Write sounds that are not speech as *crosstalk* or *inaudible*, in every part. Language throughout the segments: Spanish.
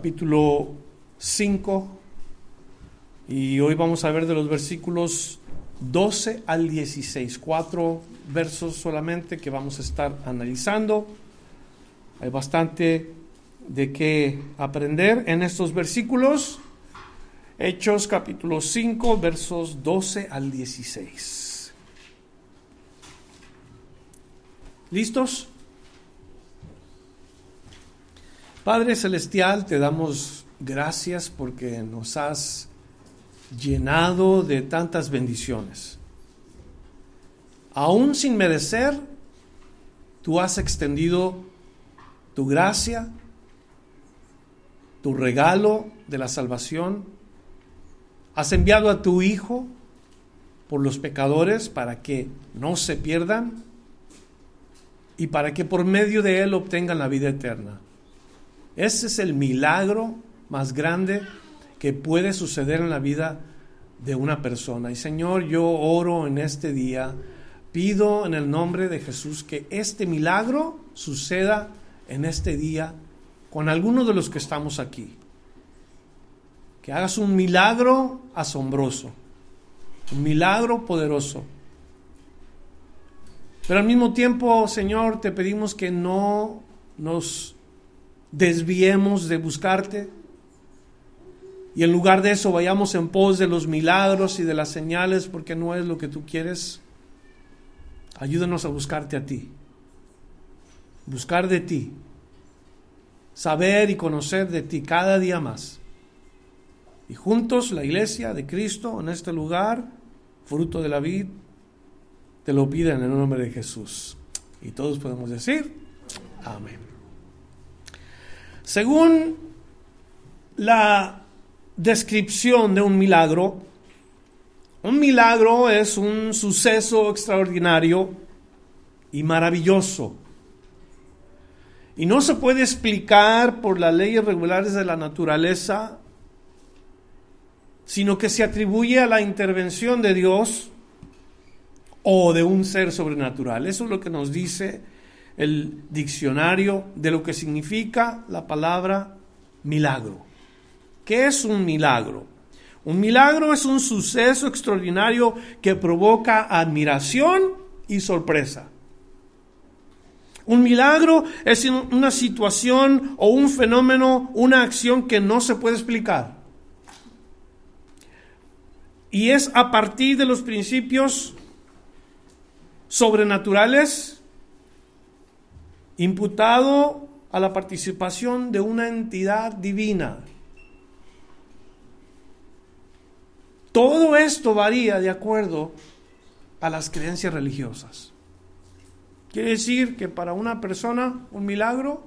Capítulo 5 y hoy vamos a ver de los versículos 12 al 16, cuatro versos solamente que vamos a estar analizando. Hay bastante de qué aprender en estos versículos. Hechos capítulo 5 versos 12 al 16. ¿Listos? Padre Celestial, te damos gracias porque nos has llenado de tantas bendiciones. Aún sin merecer, tú has extendido tu gracia, tu regalo de la salvación. Has enviado a tu Hijo por los pecadores para que no se pierdan y para que por medio de Él obtengan la vida eterna. Ese es el milagro más grande que puede suceder en la vida de una persona. Y Señor, yo oro en este día, pido en el nombre de Jesús que este milagro suceda en este día con algunos de los que estamos aquí. Que hagas un milagro asombroso, un milagro poderoso pero al mismo tiempo, Señor, te pedimos que no nos desviemos de buscarte y en lugar de eso vayamos en pos de los milagros y de las señales porque no es lo que tú quieres. Ayúdanos a buscarte a ti, buscar de ti, saber y conocer de ti cada día más. Y juntos la iglesia de Cristo en este lugar, fruto de la vida, te lo piden en el nombre de Jesús. Y todos podemos decir, amén. Según la descripción de un milagro, un milagro es un suceso extraordinario y maravilloso. Y no se puede explicar por las leyes regulares de la naturaleza, sino que se atribuye a la intervención de Dios o de un ser sobrenatural. Eso es lo que nos dice el diccionario de lo que significa la palabra milagro. ¿Qué es un milagro? Un milagro es un suceso extraordinario que provoca admiración y sorpresa. Un milagro es una situación o un fenómeno, una acción que no se puede explicar. Y es a partir de los principios sobrenaturales imputado a la participación de una entidad divina. Todo esto varía de acuerdo a las creencias religiosas. Quiere decir que para una persona un milagro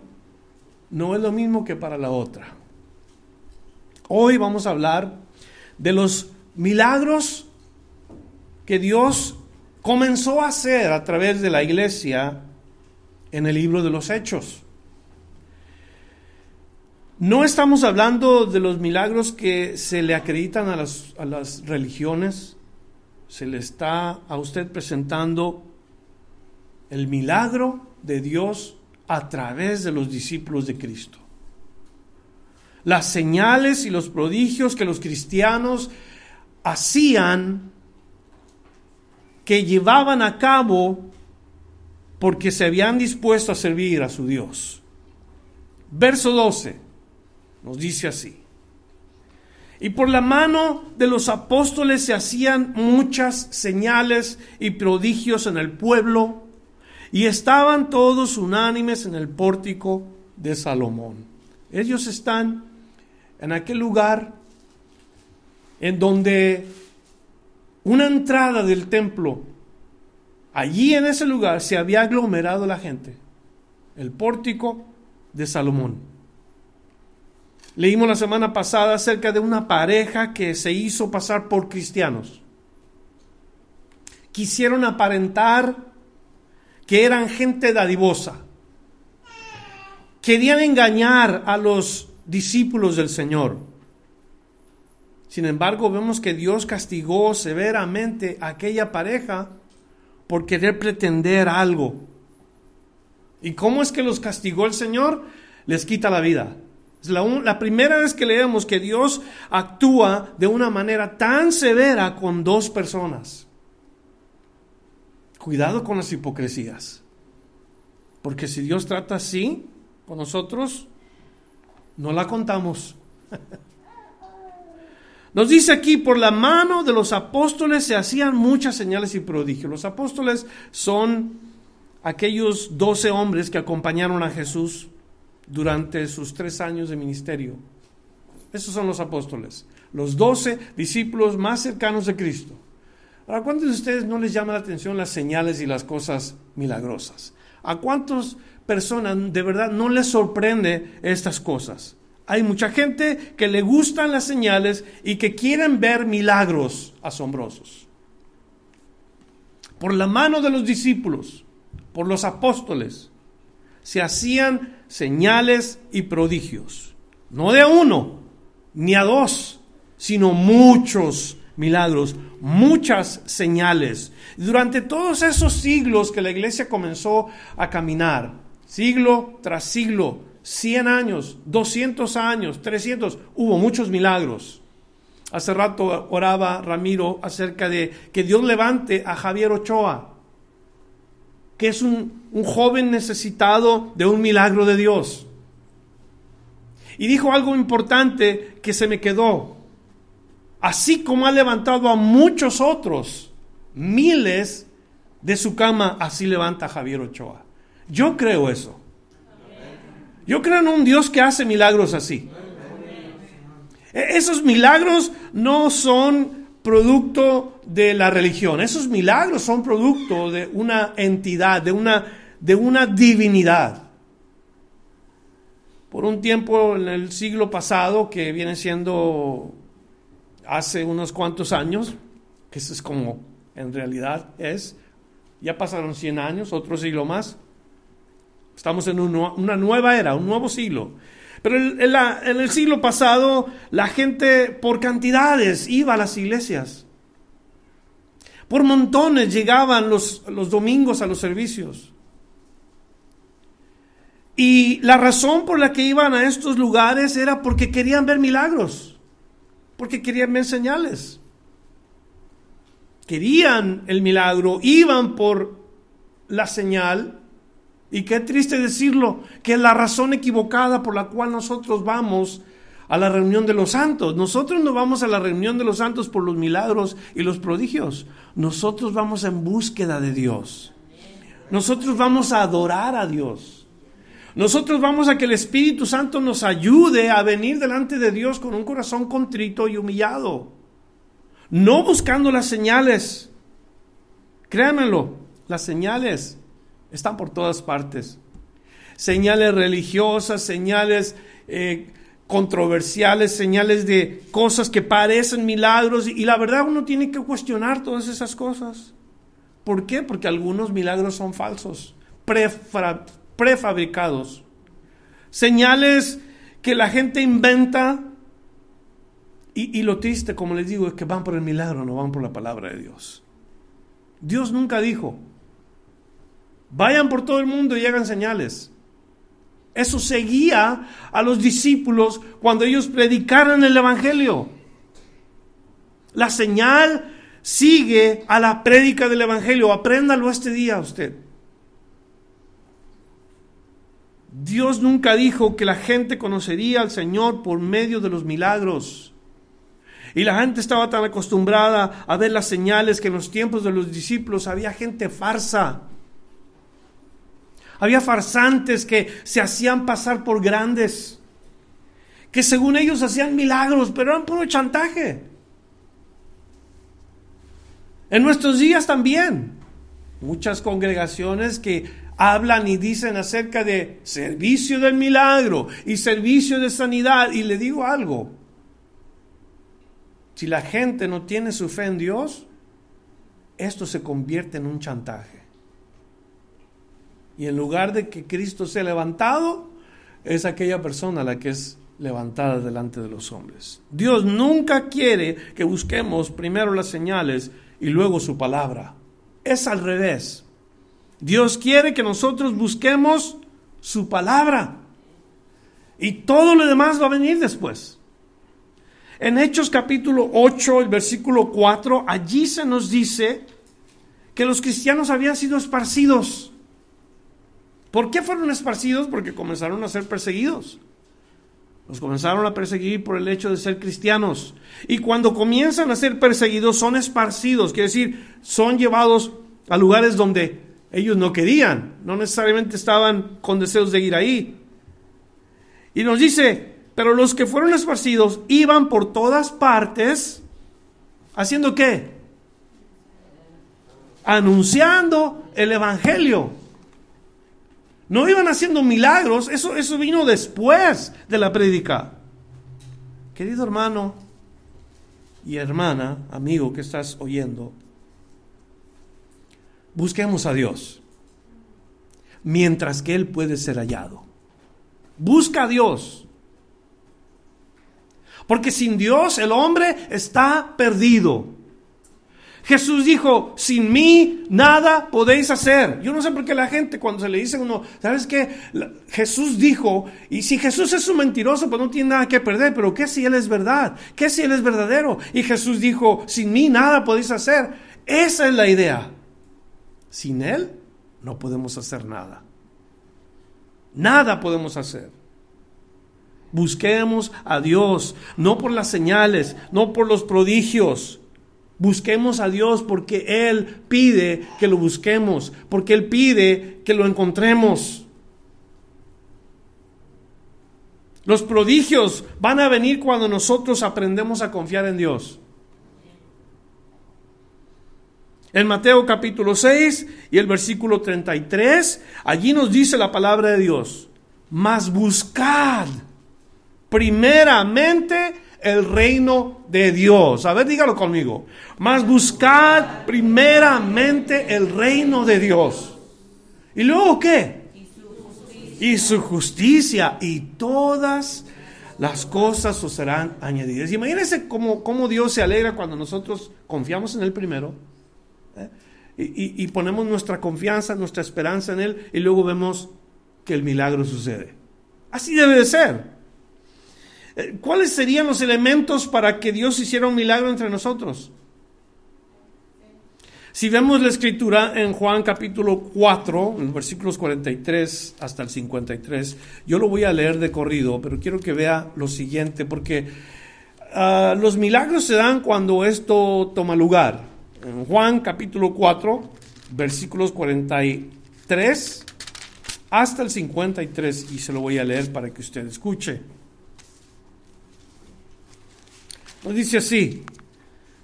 no es lo mismo que para la otra. Hoy vamos a hablar de los milagros que Dios comenzó a hacer a través de la iglesia en el libro de los Hechos. No estamos hablando de los milagros que se le acreditan a las, a las religiones, se le está a usted presentando el milagro de Dios a través de los discípulos de Cristo. Las señales y los prodigios que los cristianos hacían que llevaban a cabo porque se habían dispuesto a servir a su Dios. Verso 12 nos dice así. Y por la mano de los apóstoles se hacían muchas señales y prodigios en el pueblo, y estaban todos unánimes en el pórtico de Salomón. Ellos están en aquel lugar en donde una entrada del templo. Allí en ese lugar se había aglomerado la gente. el pórtico de Salomón. Leímos la semana pasada acerca de una pareja que se hizo pasar por cristianos. Quisieron aparentar que eran gente dadivosa. Querían engañar a los discípulos del Señor. Sin embargo, vemos que Dios castigó severamente a aquella pareja por querer pretender algo. ¿Y cómo es que los castigó el Señor? Les quita la vida. Es la, la, primera vez que leemos que Dios actúa de una manera tan severa con dos personas. Cuidado con las hipocresías. Porque si Dios trata así con nosotros, no la contamos. *laughs* Nos dice aquí, por la mano de los apóstoles se hacían muchas señales y prodigios. Los apóstoles son aquellos doce hombres que acompañaron a Jesús durante sus tres años de ministerio. Esos son los apóstoles, los doce discípulos más cercanos de Cristo. ¿A cuántos de ustedes no les llama la atención las señales y las cosas milagrosas? ¿A cuántas personas de verdad no les sorprende estas cosas? Hay mucha gente que le gustan las señales y que quieren ver milagros asombrosos. Por la mano de los discípulos, por los apóstoles, se hacían señales y prodigios. No de uno, ni a dos, sino muchos milagros, muchas señales. Durante todos esos siglos que la iglesia comenzó a caminar, siglo tras siglo, 100 años, 200 años, 300, hubo muchos milagros. Hace rato oraba Ramiro acerca de que Dios levante a Javier Ochoa, que es un, un joven necesitado de un milagro de Dios. Y dijo algo importante que se me quedó. Así como ha levantado a muchos otros, miles de su cama, así levanta Javier Ochoa. Yo creo eso. Yo creo en un Dios que hace milagros así. E-, esos milagros no son producto de la religión, esos milagros son producto de una entidad, de una, de una divinidad. Por un tiempo en el siglo pasado, que viene siendo hace unos cuantos años, que eso es como en realidad es, ya pasaron 100 años, otro siglo más, Estamos en una nueva era, un nuevo siglo. Pero en, el siglo pasado la gente por cantidades iba a las iglesias. Por montones llegaban los, los domingos a los servicios. Y la razón por la que iban a estos lugares era porque querían ver milagros, porque querían ver señales. Querían el milagro, iban por la señal y qué triste decirlo, que es la razón equivocada por la cual nosotros vamos a la reunión de los santos. Nosotros no vamos a la reunión de los santos por los milagros y los prodigios. Nosotros vamos en búsqueda de Dios. Nosotros vamos a adorar a Dios. Nosotros vamos a que el Espíritu Santo nos ayude a venir delante de Dios con un corazón contrito y humillado. No buscando las señales. Créanmelo, las señales están por todas partes. Señales religiosas, señales eh, controversiales, señales de cosas que parecen milagros y la verdad uno tiene que cuestionar todas esas cosas. ¿Por qué? Porque algunos milagros son falsos, prefabricados. Señales que la gente inventa y, y, lo triste, como les digo, es que van por el milagro, no van por la palabra de Dios. Dios nunca dijo, Vayan por todo el mundo y hagan señales. Eso seguía a los discípulos cuando ellos predicaran el Evangelio. La señal sigue a la prédica del Evangelio. Apréndalo este día usted. Dios nunca dijo que la gente conocería al Señor por medio de los milagros. Y la gente estaba tan acostumbrada a ver las señales que en los tiempos de los discípulos había gente farsa había farsantes que se hacían pasar por grandes, que según ellos hacían milagros, pero eran puro chantaje. En nuestros días también, muchas congregaciones que hablan y dicen acerca de servicio del milagro y servicio de sanidad. Y le digo algo, si la gente no tiene su fe en Dios, esto se convierte en un chantaje. Y en lugar de que Cristo sea levantado, es aquella persona la que es levantada delante de los hombres. Dios nunca quiere que busquemos primero las señales y luego su palabra. Es al revés. Dios quiere que nosotros busquemos su palabra. Y todo lo demás va a venir después. En Hechos capítulo 8, el versículo 4, allí se nos dice que los cristianos habían sido esparcidos. ¿Por qué fueron esparcidos? Porque comenzaron a ser perseguidos. Los comenzaron a perseguir por el hecho de ser cristianos. Y cuando comienzan a ser perseguidos son esparcidos, quiere decir, son llevados a lugares donde ellos no querían, no necesariamente estaban con deseos de ir ahí. Y nos dice, pero los que fueron esparcidos iban por todas partes, haciendo qué? Anunciando el Evangelio. No iban haciendo milagros, eso, eso vino después de la prédica. Querido hermano y hermana, amigo que estás oyendo, busquemos a Dios mientras que Él puede ser hallado. Busca a Dios. Porque sin Dios el hombre está perdido. Jesús dijo, sin mí nada podéis hacer. Yo no sé por qué la gente cuando se le dice a uno, ¿sabes qué? Jesús dijo, y si Jesús es un mentiroso, pues no tiene nada que perder, pero ¿qué si Él es verdad? ¿Qué si Él es verdadero? Y Jesús dijo, sin mí nada podéis hacer. Esa es la idea. Sin Él no podemos hacer nada. Nada podemos hacer. Busquemos a Dios, no por las señales, no por los prodigios, Busquemos a Dios porque Él pide que lo busquemos, porque Él pide que lo encontremos. Los prodigios van a venir cuando nosotros aprendemos a confiar en Dios. En Mateo capítulo 6 y el versículo 33, allí nos dice la palabra de Dios, mas buscad primeramente el reino de Dios. A ver, dígalo conmigo. Mas buscad primeramente el reino de Dios. ¿Y luego qué? Y su justicia. Y todas las cosas os serán añadidas. Imagínense cómo, cómo Dios se alegra cuando nosotros confiamos en Él primero. ¿eh? Y, y ponemos nuestra confianza, nuestra esperanza en Él. Y luego vemos que el milagro sucede. Así debe de ser. Eh, ¿Cuáles serían los elementos para que Dios hiciera un milagro entre nosotros? Si vemos la escritura en Juan capítulo 4, en los versículos 43 hasta el 53, yo lo voy a leer de corrido, pero quiero que vea lo siguiente, porque ah, los milagros se dan cuando esto toma lugar. En Juan capítulo 4, versículos 43 hasta el 53, y se lo voy a leer para que usted escuche. Dice así,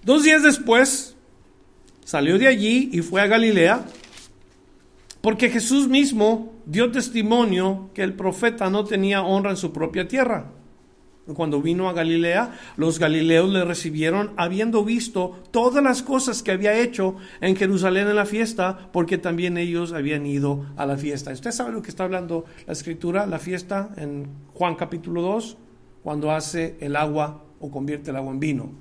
dos días después salió de allí y fue a Galilea, porque Jesús mismo dio testimonio que el profeta no tenía honra en su propia tierra. Cuando vino a Galilea, los galileos le recibieron habiendo visto todas las cosas que había hecho en Jerusalén en la fiesta, porque también ellos habían ido a la fiesta. ¿Usted sabe lo que está hablando la escritura, la fiesta en Juan capítulo 2, cuando hace el agua o convierte el agua en vino.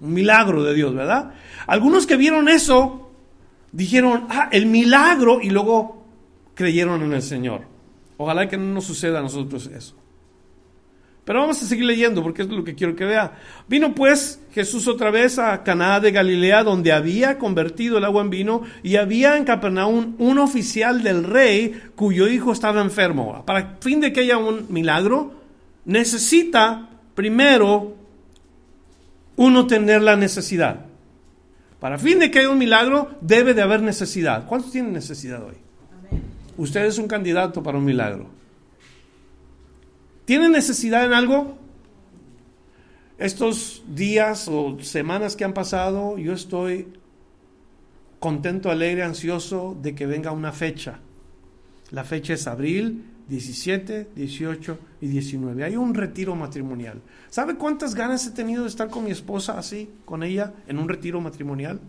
Un milagro de Dios, ¿verdad? Algunos que vieron eso dijeron, ah, el milagro, y luego creyeron en el Señor. Ojalá que no nos suceda a nosotros eso. Pero vamos a seguir leyendo porque es lo que quiero que vea. Vino pues Jesús otra vez a Caná de Galilea, donde había convertido el agua en vino, y había en Capernaum un oficial del rey cuyo hijo estaba enfermo. Para fin de que haya un milagro, necesita primero uno tener la necesidad. Para fin de que haya un milagro, debe de haber necesidad. ¿Cuántos tienen necesidad hoy? Usted es un candidato para un milagro. ¿Tiene necesidad en algo? Estos días o semanas que han pasado, yo estoy contento, alegre, ansioso de que venga una fecha. La fecha es abril 17, 18 y 19. Hay un retiro matrimonial. ¿Sabe cuántas ganas he tenido de estar con mi esposa así, con ella, en un retiro matrimonial?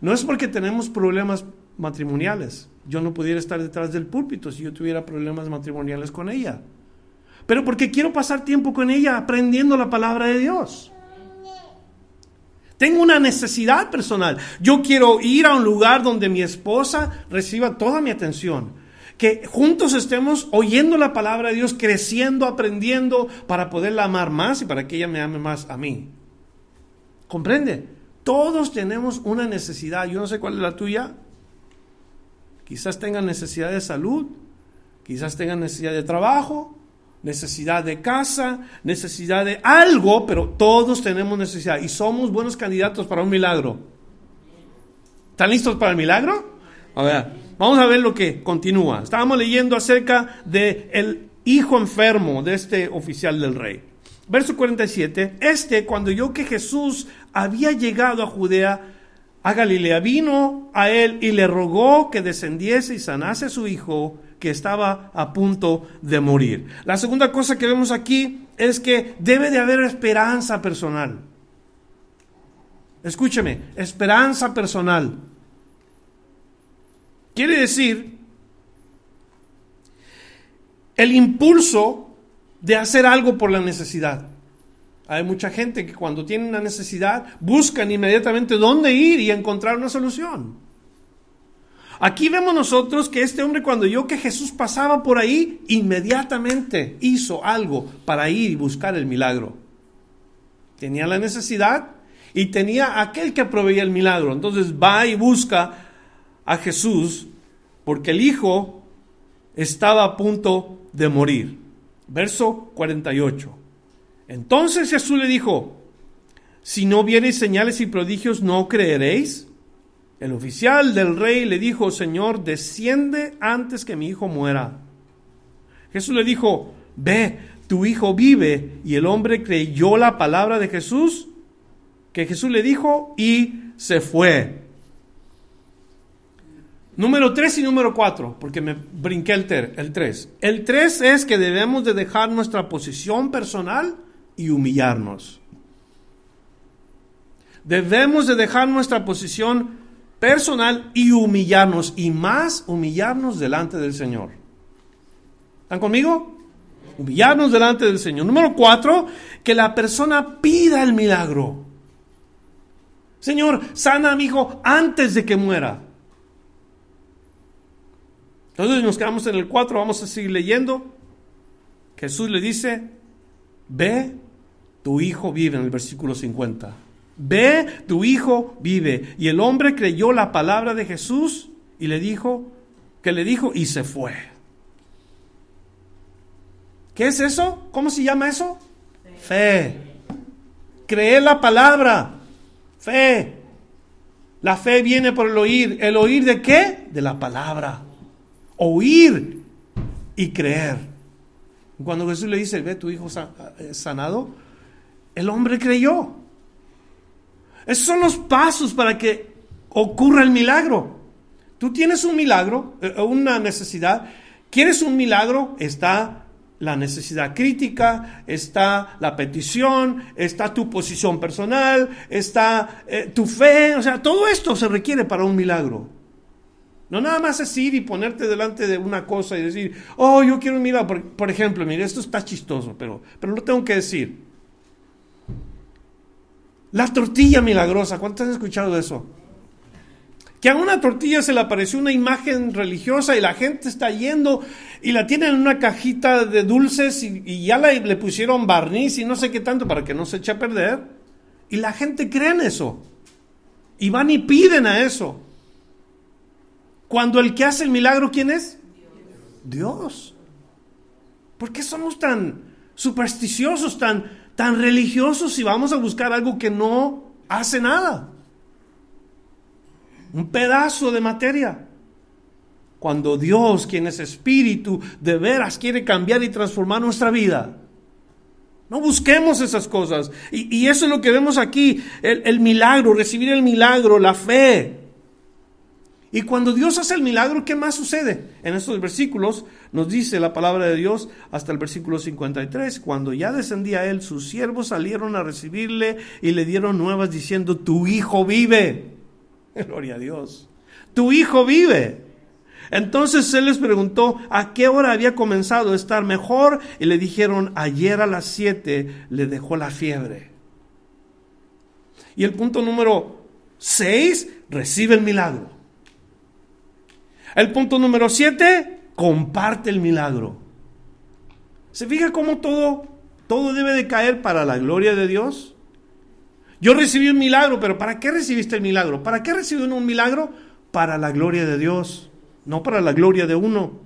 No es porque tenemos problemas matrimoniales. Yo no pudiera estar detrás del púlpito si yo tuviera problemas matrimoniales con ella. Pero porque quiero pasar tiempo con ella aprendiendo la palabra de Dios. Tengo una necesidad personal. Yo quiero ir a un lugar donde mi esposa reciba toda mi atención. Que juntos estemos oyendo la palabra de Dios, creciendo, aprendiendo para poderla amar más y para que ella me ame más a mí. ¿Comprende? Todos tenemos una necesidad. Yo no sé cuál es la tuya. Quizás tengan necesidad de salud, quizás tengan necesidad de trabajo, necesidad de casa, necesidad de algo, pero todos tenemos necesidad y somos buenos candidatos para un milagro. ¿Están listos para el milagro? A ver, vamos a ver lo que continúa. Estábamos leyendo acerca de el hijo enfermo de este oficial del rey. Verso 47, este cuando yo que Jesús había llegado a Judea, a Galilea, vino a él y le rogó que descendiese y sanase a su hijo que estaba a punto de morir. La segunda cosa que vemos aquí es que debe de haber esperanza personal. Escúcheme, esperanza personal. Quiere decir el impulso de hacer algo por la necesidad. Hay mucha gente que cuando tiene una necesidad buscan inmediatamente dónde ir y encontrar una solución. Aquí vemos nosotros que este hombre cuando yo que Jesús pasaba por ahí, inmediatamente hizo algo para ir y buscar el milagro. Tenía la necesidad y tenía aquel que proveía el milagro. Entonces va y busca a Jesús porque el hijo estaba a punto de morir. Verso 48. Entonces Jesús le dijo, si no viereis señales y prodigios, ¿no creeréis? El oficial del rey le dijo, Señor, desciende antes que mi hijo muera. Jesús le dijo, ve, tu hijo vive. Y el hombre creyó la palabra de Jesús, que Jesús le dijo, y se fue. Número 3 y número 4, porque me brinqué el 3. El 3 el tres es que debemos de dejar nuestra posición personal y humillarnos. Debemos de dejar nuestra posición personal y humillarnos, y más humillarnos delante del Señor. ¿Están conmigo? Humillarnos delante del Señor. Número cuatro, que la persona pida el milagro. Señor, sana a mi hijo antes de que muera. Entonces nos quedamos en el 4, vamos a seguir leyendo. Jesús le dice, ve tu hijo vive en el versículo 50. Ve, tu hijo vive. Y el hombre creyó la palabra de Jesús y le dijo, que le dijo y se fue. ¿Qué es eso? ¿Cómo se llama eso? Fe. Creer la palabra. Fe. La fe viene por el oír. ¿El oír de qué? De la palabra. Oír y creer. Cuando Jesús le dice, ve tu hijo eh, sanado, el hombre creyó. Esos son los pasos para que ocurra el milagro. Tú tienes un milagro, eh, una necesidad. ¿Quieres un milagro? Está la necesidad crítica, está la petición, está tu posición personal, está eh, tu fe. O sea, todo esto se requiere para un milagro. No nada más es ir y ponerte delante de una cosa y decir, oh, yo quiero un milagro. Por, ejemplo, mire, esto está chistoso, pero, pero lo tengo que decir. La tortilla milagrosa, ¿cuántos han escuchado eso? Que a una tortilla se le apareció una imagen religiosa y la gente está yendo y la tienen en una cajita de dulces y, ya le pusieron barniz y no sé qué tanto para que no se eche a perder. Y la gente cree en eso. Y van y piden a eso. Cuando el que hace el milagro, ¿quién es? Dios. ¿Por qué somos tan supersticiosos, tan, tan religiosos si vamos a buscar algo que no hace nada? Un pedazo de materia. Cuando Dios, quien es espíritu, de veras quiere cambiar y transformar nuestra vida. No busquemos esas cosas. Y, eso es lo que vemos aquí, el, el milagro, recibir el milagro, la fe. Y cuando Dios hace el milagro, ¿qué más sucede? En estos versículos nos dice la palabra de Dios hasta el versículo 53, cuando ya descendía él, sus siervos salieron a recibirle y le dieron nuevas diciendo, tu hijo vive. *laughs* Gloria a Dios. Tu hijo vive. Entonces él les preguntó a qué hora había comenzado a estar mejor y le dijeron, ayer a las 7 le dejó la fiebre. Y el punto número 6, recibe el milagro. El punto número siete, comparte el milagro. ¿Se fija cómo todo, todo debe de caer para la gloria de Dios? Yo recibí un milagro, pero ¿para qué recibiste el milagro? ¿Para qué recibí un milagro? Para la gloria de Dios, no para la gloria de uno.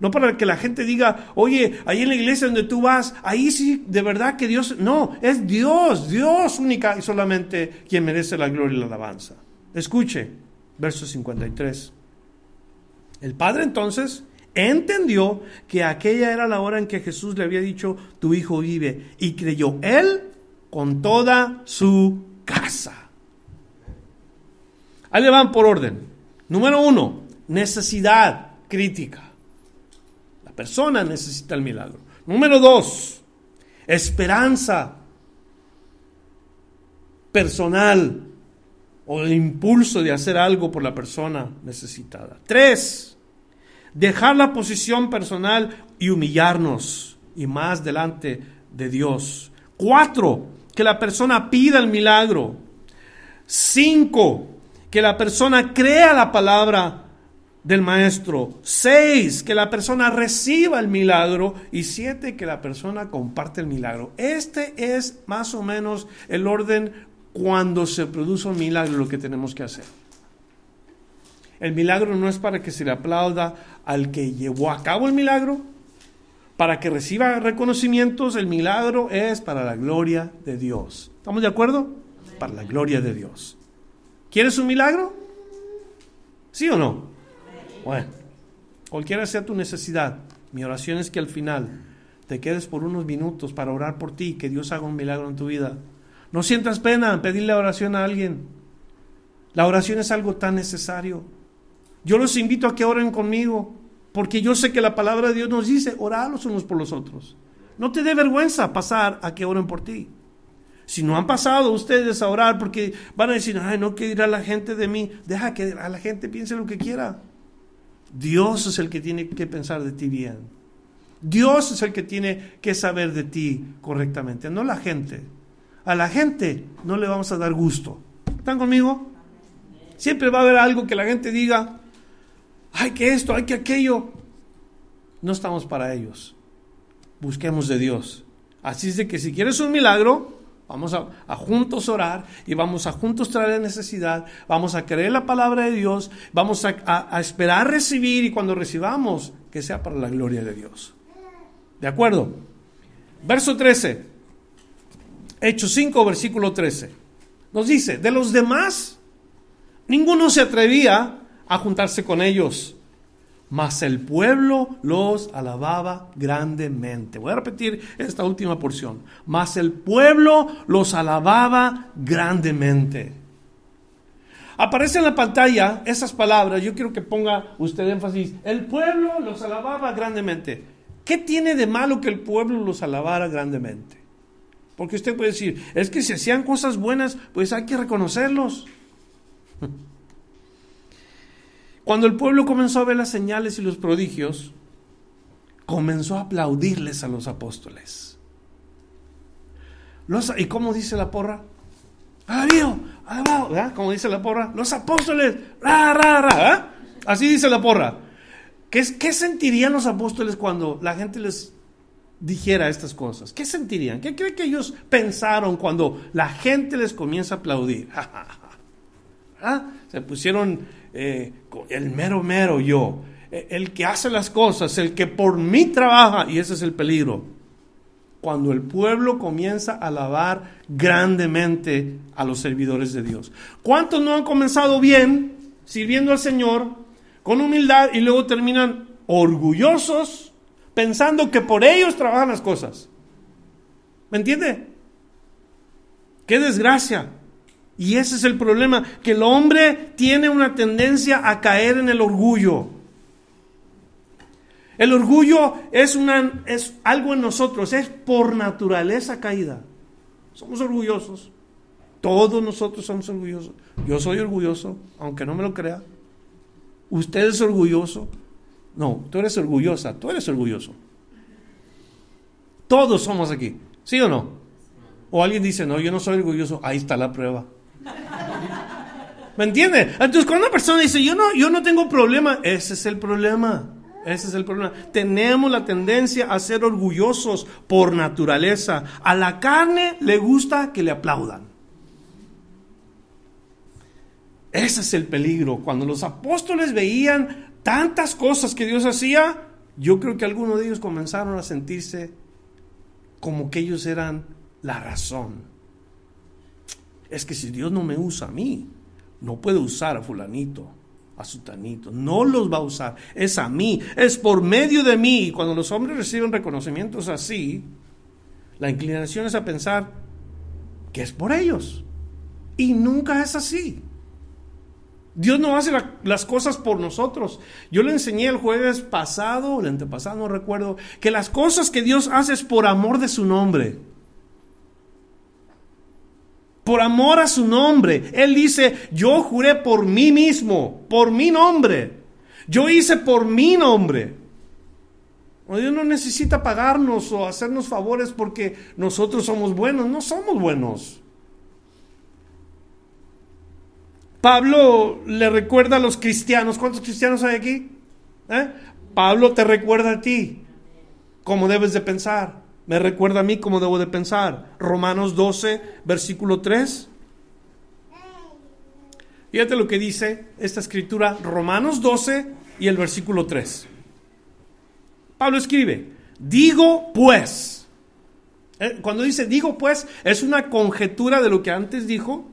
No para que la gente diga, oye, ahí en la iglesia donde tú vas, ahí sí, de verdad que Dios, no, es Dios, Dios única y solamente quien merece la gloria y la alabanza. Escuche, verso 53. El padre entonces entendió que aquella era la hora en que Jesús le había dicho, tu hijo vive, y creyó él con toda su casa. Ahí le van por orden. Número uno, necesidad crítica. La persona necesita el milagro. Número dos, esperanza personal o el impulso de hacer algo por la persona necesitada. Tres, dejar la posición personal y humillarnos y más delante de Dios. Cuatro, que la persona pida el milagro. Cinco, que la persona crea la palabra del maestro. Seis, que la persona reciba el milagro. Y siete, que la persona comparte el milagro. Este es más o menos el orden cuando se produce un milagro, lo que tenemos que hacer. El milagro no es para que se le aplauda al que llevó a cabo el milagro, para que reciba reconocimientos, el milagro es para la gloria de Dios. ¿Estamos de acuerdo? Para la gloria de Dios. ¿Quieres un milagro? ¿Sí o no? Bueno, cualquiera sea tu necesidad, mi oración es que al final te quedes por unos minutos para orar por ti, que Dios haga un milagro en tu vida. No sientas pena en pedirle oración a alguien. La oración es algo tan necesario. Yo los invito a que oren conmigo, porque yo sé que la palabra de Dios nos dice, orar los unos por los otros. No te dé vergüenza pasar a que oren por ti. Si no han pasado ustedes a orar porque van a decir, ay, no, ¿qué dirá la gente de mí? Deja que a la gente piense lo que quiera. Dios es el que tiene que pensar de ti bien. Dios es el que tiene que saber de ti correctamente, no la gente. A la gente no le vamos a dar gusto. ¿Están conmigo? Siempre va a haber algo que la gente diga, hay que esto, hay que aquello. No estamos para ellos. Busquemos de Dios. Así es de que si quieres un milagro, vamos a, juntos orar y vamos a juntos traer necesidad, vamos a creer la palabra de Dios, vamos a, a esperar recibir y cuando recibamos, que sea para la gloria de Dios. ¿De acuerdo? Verso 13. Hechos 5, versículo 13. Nos dice, de los demás, ninguno se atrevía a juntarse con ellos. Mas el pueblo los alababa grandemente. Voy a repetir esta última porción. Mas el pueblo los alababa grandemente. Aparece en la pantalla esas palabras. Yo quiero que ponga usted énfasis. El pueblo los alababa grandemente. ¿Qué tiene de malo que el pueblo los alabara grandemente? Porque usted puede decir, es que si hacían cosas buenas, pues hay que reconocerlos. *laughs* Cuando el pueblo comenzó a ver las señales y los prodigios, comenzó a aplaudirles a los apóstoles. ¿Y cómo dice la porra? ¡Alabío! ¿verdad? Como dice la porra, los apóstoles, ra, ra, ra, Así dice la porra. ¿Qué, ¿Qué sentirían los apóstoles cuando la gente les dijera estas cosas? ¿Qué sentirían? ¿Qué cree que ellos pensaron cuando la gente les comienza a aplaudir? *laughs* ¿Ah? Se pusieron eh, el mero mero yo, e, el que hace las cosas, el que por mí trabaja, y ese es el peligro. Cuando el pueblo comienza a alabar grandemente a los servidores de Dios. ¿Cuántos no han comenzado bien, sirviendo al Señor, con humildad, y luego terminan orgullosos, pensando que por ellos trabajan las cosas? ¿Me entiende? Qué desgracia Y ese es el problema, que el hombre tiene una tendencia a caer en el orgullo. El orgullo es, una, es algo en nosotros, es por naturaleza caída. Somos orgullosos. Todos nosotros somos orgullosos. Yo soy orgulloso, aunque no me lo crea. Usted es orgulloso. No, tú eres orgullosa, tú eres orgulloso. Todos somos aquí, ¿sí o no? O alguien dice, no, yo no soy orgulloso, ahí está la prueba. ¿Me entiende? Entonces, cuando una persona dice, yo no, yo no tengo problema, ese es el problema. Ese es el problema. Tenemos la tendencia a ser orgullosos por naturaleza. A la carne le gusta que le aplaudan. Ese es el peligro. Cuando los apóstoles veían tantas cosas que Dios hacía, yo creo que algunos de ellos comenzaron a sentirse como que ellos eran la razón. Es que si Dios no me usa a mí, no puede usar a fulanito, a sutanito. No los va a usar. Es a mí, es por medio de mí. Y cuando los hombres reciben reconocimientos así, la inclinación es a pensar que es por ellos. Y nunca es así. Dios no hace las cosas por nosotros. Yo le enseñé el jueves pasado, el antepasado, no recuerdo, que las cosas que Dios hace es por amor de su nombre. Por amor a su nombre. Él dice, yo juré por mí mismo, por mi nombre. Yo hice por mi nombre. Dios no necesita pagarnos o hacernos favores porque nosotros somos buenos. No somos buenos. Pablo le recuerda a los cristianos. ¿Cuántos cristianos hay aquí? ¿Eh? Pablo te recuerda a ti cómo debes de pensar. Me recuerda a mí cómo debo de pensar. Romanos 12, versículo 3. Fíjate lo que dice esta escritura, Romanos 12 y el versículo 3. Pablo escribe, digo pues. Eh, cuando dice digo pues, es una conjetura de lo que antes dijo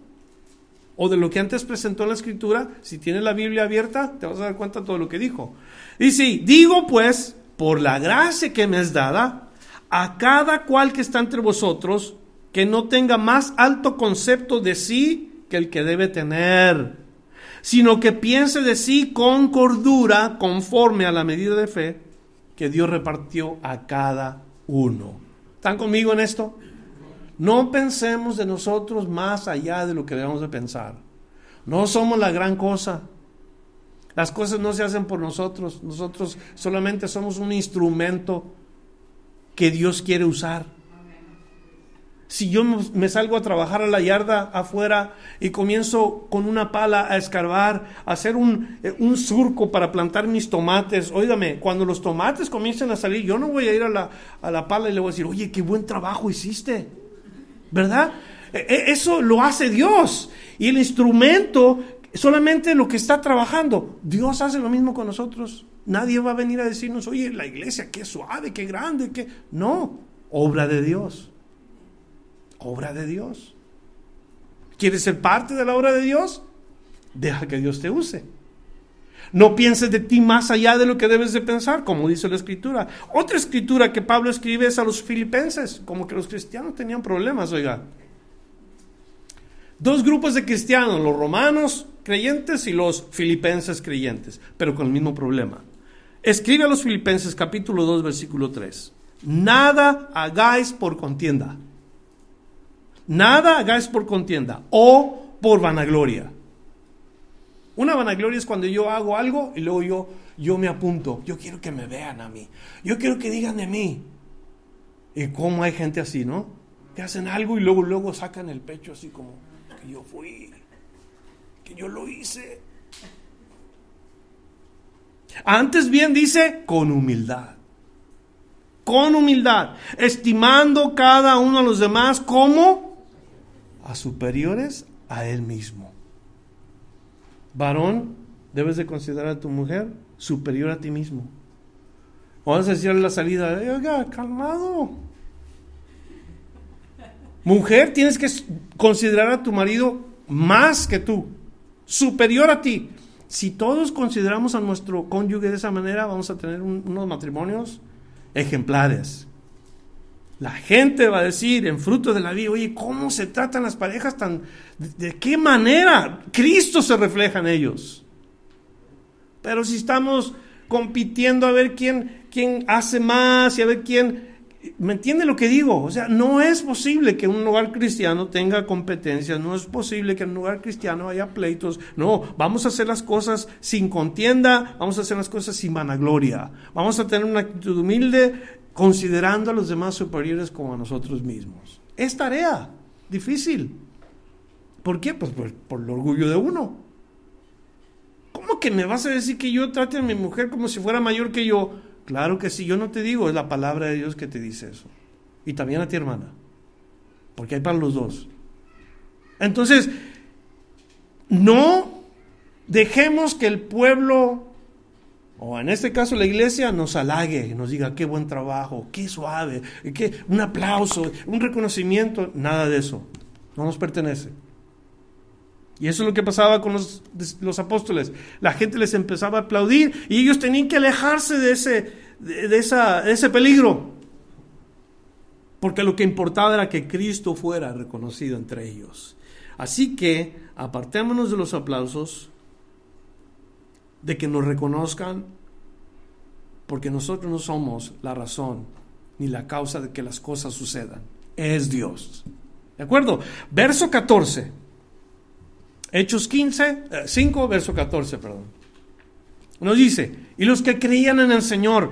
o de lo que antes presentó en la escritura, si tienes la Biblia abierta, te vas a dar cuenta de todo lo que dijo. Dice, digo pues, por la gracia que me es dada, a cada cual que está entre vosotros, que no tenga más alto concepto de sí que el que debe tener, sino que piense de sí con cordura, conforme a la medida de fe que Dios repartió a cada uno. ¿Están conmigo en esto? No pensemos de nosotros más allá de lo que debemos de pensar. No somos la gran cosa. Las cosas no se hacen por nosotros. Nosotros solamente somos un instrumento que Dios quiere usar. Si yo me salgo a trabajar a la yarda afuera y comienzo con una pala a escarbar, a hacer un, eh, un surco para plantar mis tomates, óigame, cuando los tomates comiencen a salir, yo no voy a ir a la, a la pala y le voy a decir, oye, qué buen trabajo hiciste. ¿verdad? E, e, eso lo hace Dios. Y el instrumento solamente lo que está trabajando. Dios hace lo mismo con nosotros. Nadie va a venir a decirnos, oye, la iglesia, qué suave, qué grande, qué... No, obra de Dios. Obra de Dios. ¿Quieres ser parte de la obra de Dios? Deja que Dios te use. No pienses de ti más allá de lo que debes de pensar, como dice la escritura. Otra escritura que Pablo escribe es a los filipenses, como que los cristianos tenían problemas, oiga. Dos grupos de cristianos, los romanos creyentes y los filipenses creyentes, pero con el mismo problema. Escribe a los filipenses capítulo 2, versículo 3. Nada hagáis por contienda. Nada hagáis por contienda o por vanagloria una vanagloria es cuando yo hago algo y luego yo, yo me apunto. Yo quiero que me vean a mí. Yo quiero que digan de mí. Y cómo hay gente así, ¿no? Que hacen algo y luego, luego sacan el pecho así como que yo fui, yo lo hice. Antes bien dice, con humildad. Con humildad. Estimando cada uno a los demás como a superiores a él mismo. Varón, debes de considerar a tu mujer superior a ti mismo. Vamos a decirle la salida, oiga, calmado. Mujer, tienes que considerar a tu marido más que tú, superior a ti. Si todos consideramos a nuestro cónyuge de esa manera, vamos a tener unos matrimonios ejemplares. La gente va a decir en fruto de la vida, oye, ¿cómo se tratan las parejas tan... ¿De qué manera Cristo se refleja en ellos? Pero si estamos compitiendo a ver quién, quién hace más y a ver quién... ¿Me entiende lo que digo? O sea, no es posible que un lugar cristiano tenga competencias, no es posible que en un lugar cristiano haya pleitos. No, vamos a hacer las cosas sin contienda, vamos a hacer las cosas sin vanagloria. Vamos a tener una actitud humilde considerando a los demás superiores como a nosotros mismos. Es tarea difícil. ¿Por qué? Pues por, por el orgullo de uno. ¿Cómo que me vas a decir que yo trate a mi mujer como si fuera mayor que yo? Claro que sí, yo no te digo, es la palabra de Dios que te dice eso. Y también a ti, hermana. Porque hay para los dos. Entonces, no dejemos que el pueblo, o en este caso la iglesia, nos halague, nos diga qué buen trabajo, qué suave, qué, un aplauso, un reconocimiento, nada de eso. No nos pertenece. Y eso es lo que pasaba con los, apóstoles. La gente les empezaba a aplaudir y ellos tenían que alejarse de ese, de, esa, de ese peligro. Porque lo que importaba era que Cristo fuera reconocido entre ellos. Así que apartémonos de los aplausos, de que nos reconozcan, porque nosotros no somos la razón ni la causa de que las cosas sucedan. Es Dios. ¿De acuerdo? Verso 14. Hechos 15, 5, eh, verso 14, perdón. Nos dice, y los que creían en el Señor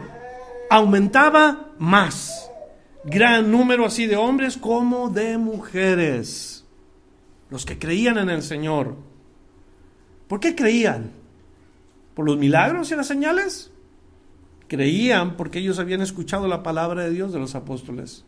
aumentaba más, gran número así de hombres como de mujeres. Los que creían en el Señor. ¿Por qué creían? ¿Por los milagros y las señales? Creían porque ellos habían escuchado la palabra de Dios de los apóstoles.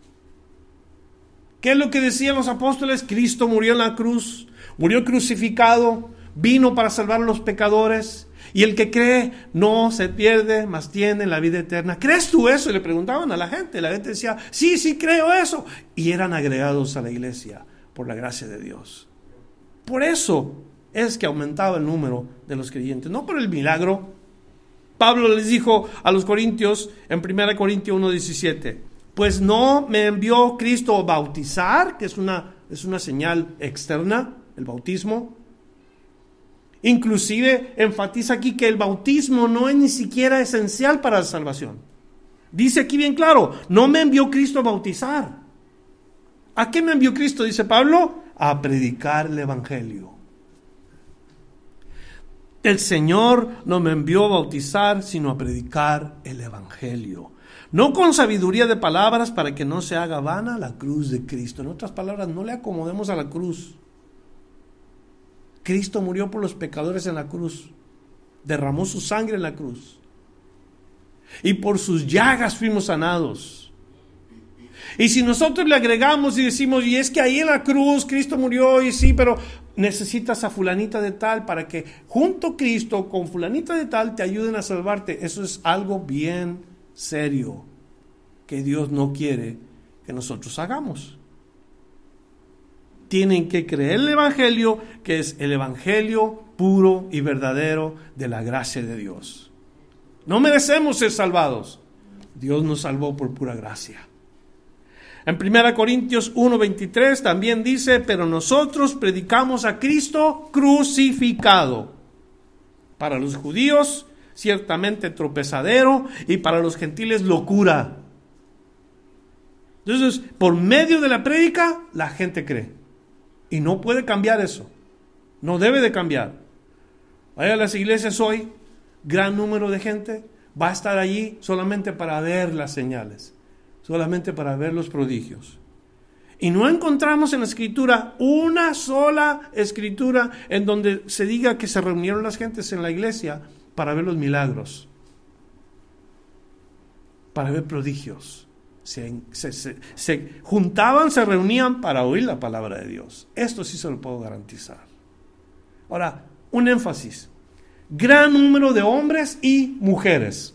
¿Qué es lo que decían los apóstoles? Cristo murió en la cruz, murió crucificado, vino para salvar a los pecadores. Y el que cree no se pierde, mas tiene la vida eterna. ¿Crees tú eso? Y le preguntaban a la gente. La gente decía, sí, sí, creo eso. Y eran agregados a la iglesia por la gracia de Dios. Por eso es que aumentaba el número de los creyentes, no por el milagro. Pablo les dijo a los corintios en 1 Corintios 1.17, pues no me envió Cristo a bautizar, que es una, es una señal externa, el bautismo. Inclusive enfatiza aquí que el bautismo no es ni siquiera esencial para la salvación. Dice aquí bien claro, no me envió Cristo a bautizar. ¿A qué me envió Cristo? Dice Pablo, a predicar el Evangelio. El Señor no me envió a bautizar, sino a predicar el Evangelio. No con sabiduría de palabras para que no se haga vana la cruz de Cristo. En otras palabras, no le acomodemos a la cruz. Cristo murió por los pecadores en la cruz. Derramó su sangre en la cruz. Y por sus llagas fuimos sanados. Y si nosotros le agregamos y decimos, y es que ahí en la cruz Cristo murió, y sí, pero necesitas a fulanita de tal para que junto Cristo con fulanita de tal te ayuden a salvarte, eso es algo bien serio que Dios no quiere que nosotros hagamos tienen que creer el Evangelio, que es el Evangelio puro y verdadero de la gracia de Dios. No merecemos ser salvados. Dios nos salvó por pura gracia. En 1 Corintios 1:23 también dice, pero nosotros predicamos a Cristo crucificado. Para los judíos, ciertamente tropezadero, y para los gentiles, locura. Entonces, por medio de la prédica, la gente cree. Y no puede cambiar eso. No debe de cambiar. Vaya a las iglesias hoy, gran número de gente va a estar allí solamente para ver las señales, solamente para ver los prodigios. Y no encontramos en la escritura una sola escritura en donde se diga que se reunieron las gentes en la iglesia para ver los milagros, para ver prodigios se, juntaban, se reunían para oír la palabra de Dios. Esto sí se lo puedo garantizar. Ahora, un énfasis. Gran número de hombres y mujeres.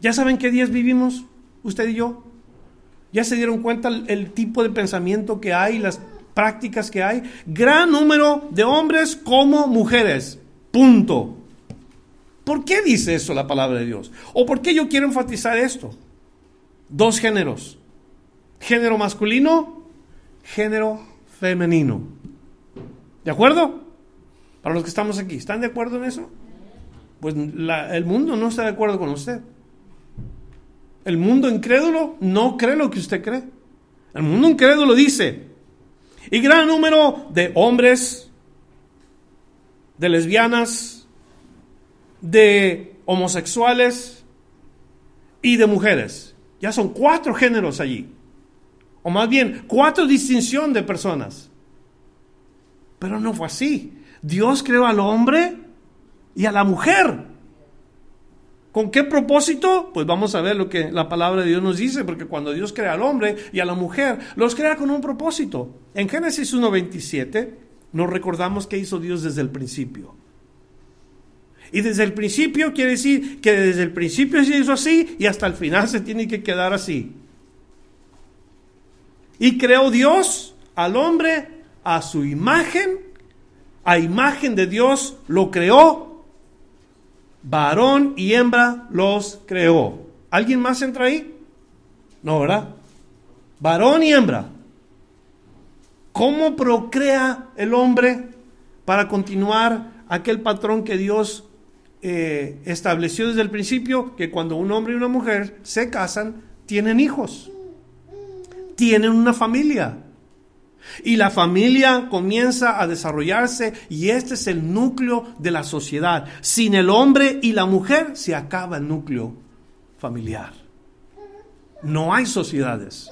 ¿Ya saben qué días vivimos usted y yo? ¿Ya se dieron cuenta el, el tipo de pensamiento que hay, las prácticas que hay? Gran número de hombres como mujeres. Punto. ¿Por qué dice eso la palabra de Dios? ¿O por qué yo quiero enfatizar esto? Dos géneros. género masculino, género femenino. ¿De acuerdo? Para los que estamos aquí, ¿están de acuerdo en eso? Pues el mundo no está de acuerdo con usted. El mundo incrédulo no cree lo que usted cree. El mundo incrédulo dice, y gran número de hombres, de lesbianas, de homosexuales y de mujeres. Ya son cuatro géneros allí. O más bien, cuatro distinción de personas. Pero no fue así. Dios creó al hombre y a la mujer. ¿Con qué propósito? Pues vamos a ver lo que la palabra de Dios nos dice, porque cuando Dios crea al hombre y a la mujer, los crea con un propósito. En Génesis 1.27 nos recordamos que hizo Dios desde el principio. Y desde el principio quiere decir que desde el principio se hizo así y hasta el final se tiene que quedar así. Y creó Dios al hombre a su imagen, a imagen de Dios lo creó varón y hembra los creó. ¿Alguien más entra ahí? No, ¿verdad? Varón y hembra. ¿Cómo procrea el hombre para continuar aquel patrón que Dios eh, estableció desde el principio? Que cuando un hombre y una mujer se casan, tienen hijos, tienen una familia. Y la familia comienza a desarrollarse y este es el núcleo de la sociedad. Sin el hombre y la mujer se acaba el núcleo familiar. No hay sociedades.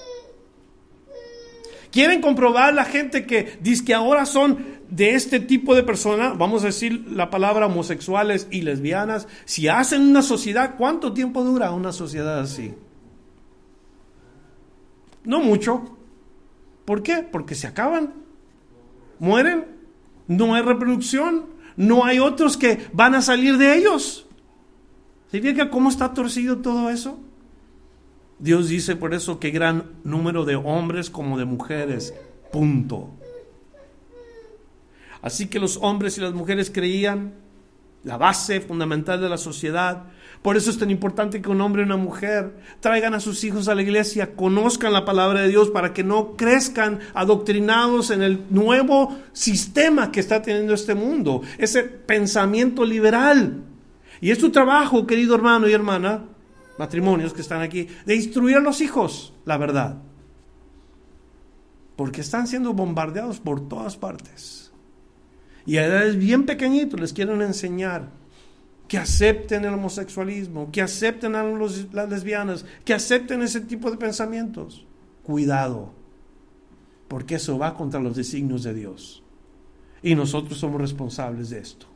¿Quieren comprobar la gente que dice que ahora son de este tipo de personas, vamos a decir la palabra homosexuales y lesbianas, si hacen una sociedad, ¿cuánto tiempo dura una sociedad así? No mucho. ¿Por qué? Porque se acaban, mueren, no hay reproducción, no hay otros que van a salir de ellos. ¿Se fija cómo está torcido todo eso? Dios dice por eso que gran número de hombres como de mujeres, punto. Así que los hombres y las mujeres creían la base fundamental de la sociedad, por eso es tan importante que un hombre y una mujer traigan a sus hijos a la iglesia, conozcan la palabra de Dios para que no crezcan adoctrinados en el nuevo sistema que está teniendo este mundo, ese pensamiento liberal. Y es tu trabajo, querido hermano y hermana, matrimonios que están aquí, de instruir a los hijos la verdad. Porque están siendo bombardeados por todas partes. Y a edades bien pequeñitos les quieren enseñar que acepten el homosexualismo, que acepten a las lesbianas, que acepten ese tipo de pensamientos. Cuidado, porque eso va contra los designios de Dios. Y nosotros somos responsables de esto.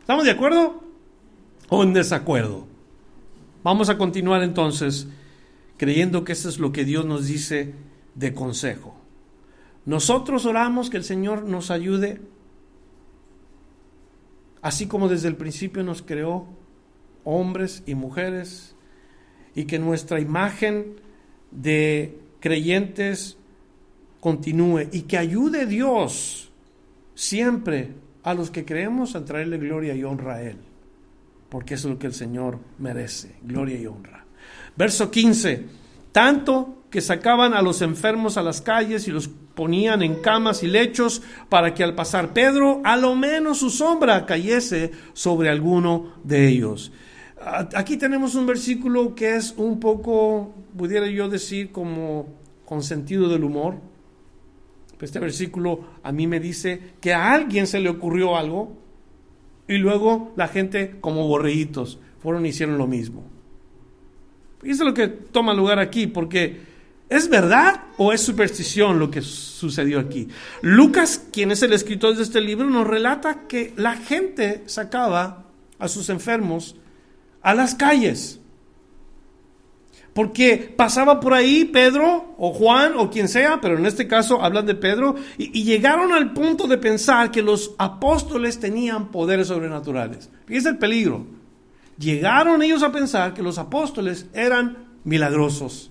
¿Estamos de acuerdo o en desacuerdo? Vamos a continuar entonces creyendo que eso es lo que Dios nos dice de consejo. Nosotros oramos que el Señor nos ayude así como desde el principio nos creó hombres y mujeres, y que nuestra imagen de creyentes continúe y que ayude Dios siempre a los que creemos a traerle gloria y honra a Él, porque eso es lo que el Señor merece, gloria y honra. Verso 15, tanto que sacaban a los enfermos a las calles y los ponían en camas y lechos para que al pasar Pedro, a lo menos su sombra cayese sobre alguno de ellos. Aquí tenemos un versículo que es un poco, pudiera yo decir, como con sentido del humor. Este versículo a mí me dice que a alguien se le ocurrió algo y luego la gente, como borreitos, fueron y hicieron lo mismo. Y eso es lo que toma lugar aquí, porque ¿Es verdad o es superstición lo que sucedió aquí? Lucas, quien es el escritor de este libro, nos relata que la gente sacaba a sus enfermos a las calles. Porque pasaba por ahí Pedro o Juan o quien sea, pero en este caso hablan de Pedro, y, llegaron al punto de pensar que los apóstoles tenían poderes sobrenaturales. Fíjense el peligro. Llegaron ellos a pensar que los apóstoles eran milagrosos.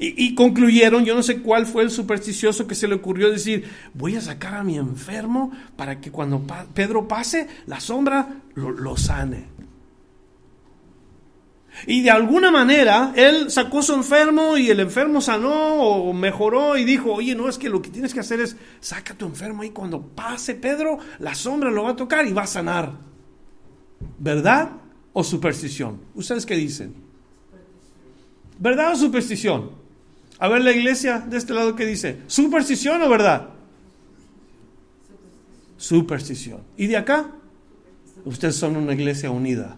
Y, concluyeron, yo no sé cuál fue el supersticioso que se le ocurrió decir, voy a sacar a mi enfermo para que cuando Pedro pase, la sombra lo sane. Y de alguna manera él sacó su enfermo y el enfermo sanó o mejoró y dijo, oye, no, es que lo que tienes que hacer es saca tu enfermo y cuando pase Pedro, la sombra lo va a tocar y va a sanar. ¿Verdad o superstición? ¿Ustedes qué dicen? ¿Verdad o superstición? A ver la iglesia de este lado qué dice. ¿Superstición o verdad? Superstición. ¿Y de acá? Ustedes son una iglesia unida.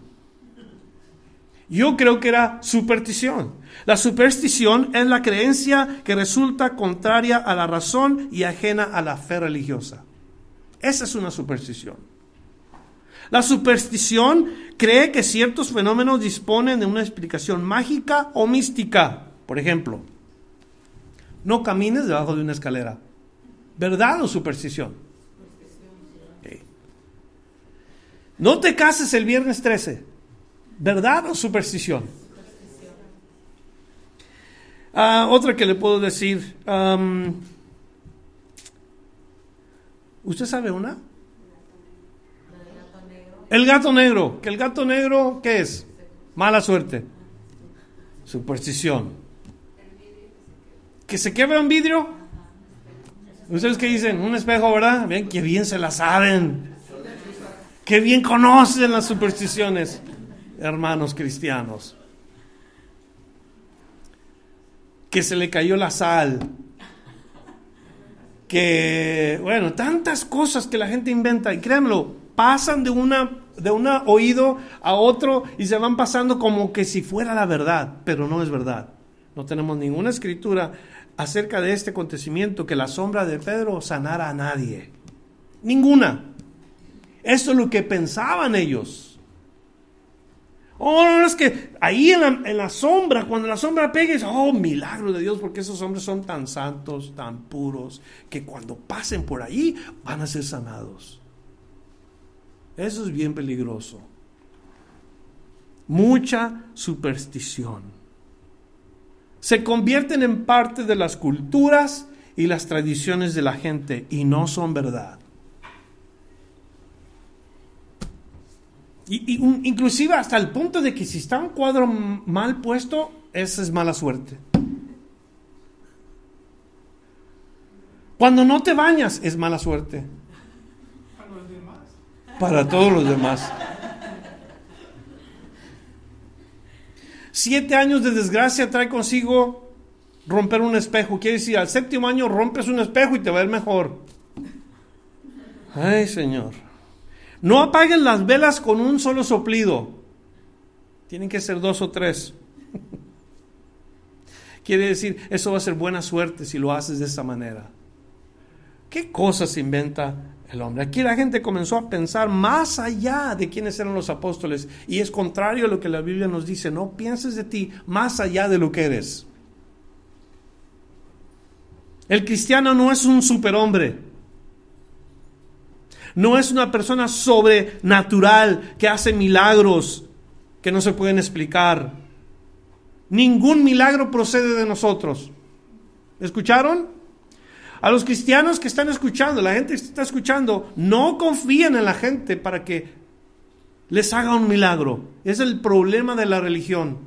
Yo creo que era superstición. La superstición es la creencia que resulta contraria a la razón y ajena a la fe religiosa. Esa es una superstición. La superstición cree que ciertos fenómenos disponen de una explicación mágica o mística. Por ejemplo, no camines debajo de una escalera. ¿Verdad o superstición? No te cases el viernes 13. ¿Verdad o superstición? Ah, otra que le puedo decir. ¿Usted sabe una? El gato negro. ¿Que el gato negro qué es? Mala suerte. Superstición. ¿Que se quebra un vidrio? ¿Ustedes qué dicen? Un espejo, ¿verdad? Ven, que bien se la saben. Que bien conocen las supersticiones hermanos cristianos. Que se le cayó la sal. Que, bueno, tantas cosas que la gente inventa. Y créanmelo, pasan de una de un oído a otro y se van pasando como que si fuera la verdad, pero no es verdad. No tenemos ninguna escritura acerca de este acontecimiento que la sombra de Pedro sanara a nadie. Ninguna. Eso es lo que pensaban ellos. Oh, no, es que ahí en la, sombra, cuando la sombra pega, es, oh, milagro de Dios, porque esos hombres son tan santos, tan puros, que cuando pasen por ahí van a ser sanados. Eso es bien peligroso. Mucha superstición. Se convierten en parte de las culturas y las tradiciones de la gente y no son verdad. Y, inclusive hasta el punto de que si está un cuadro mal puesto, esa es mala suerte. Cuando no te bañas, es mala suerte. Para los demás. Para todos los demás. Siete años de desgracia trae consigo romper un espejo. Quiere decir, al séptimo año rompes un espejo y te va a ir mejor. Ay, Señor. No apaguen las velas con un solo soplido. Tienen que ser dos o tres. *laughs* Quiere decir, eso va a ser buena suerte si lo haces de esta manera. ¿Qué cosas inventa el hombre? Aquí la gente comenzó a pensar más allá de quiénes eran los apóstoles y es contrario a lo que la Biblia nos dice. No pienses de ti más allá de lo que eres. El cristiano no es un superhombre. No es una persona sobrenatural que hace milagros que no se pueden explicar. Ningún milagro procede de nosotros. ¿Escucharon? A los cristianos que están escuchando, la gente que está escuchando, no confían en la gente para que les haga un milagro. Es el problema de la religión.